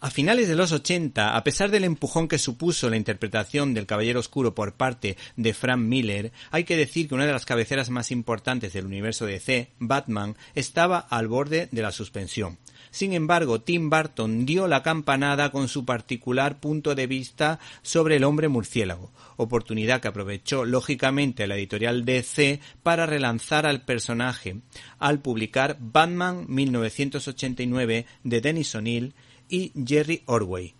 A finales de los 80, a pesar del empujón que supuso la interpretación del Caballero Oscuro por parte de Frank Miller, hay que decir que una de las cabeceras más importantes del universo DC, Batman, estaba al borde de la suspensión. Sin embargo, Tim Burton dio la campanada con su particular punto de vista sobre el hombre murciélago, oportunidad que aprovechó lógicamente la editorial DC para relanzar al personaje al publicar Batman 1989 de Dennis O'Neill y Jerry Orway,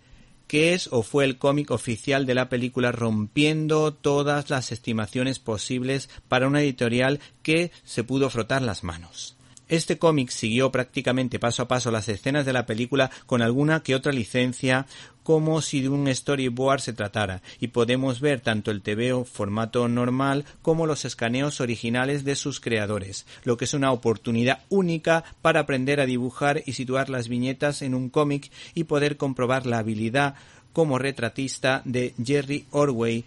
que es o fue el cómic oficial de la película rompiendo todas las estimaciones posibles para una editorial que se pudo frotar las manos. Este cómic siguió prácticamente paso a paso las escenas de la película con alguna que otra licencia como si de un storyboard se tratara, y podemos ver tanto el TVO formato normal como los escaneos originales de sus creadores, lo que es una oportunidad única para aprender a dibujar y situar las viñetas en un cómic y poder comprobar la habilidad como retratista de Jerry Orway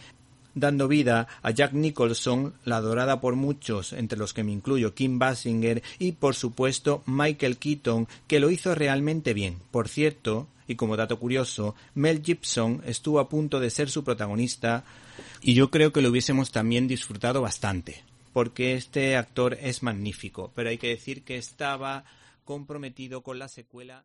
dando vida a Jack Nicholson, la adorada por muchos, entre los que me incluyo Kim Basinger y por supuesto Michael Keaton, que lo hizo realmente bien. Por cierto, y como dato curioso, Mel Gibson estuvo a punto de ser su protagonista y yo creo que lo hubiésemos también disfrutado bastante, porque este actor es magnífico, pero hay que decir que estaba comprometido con la secuela.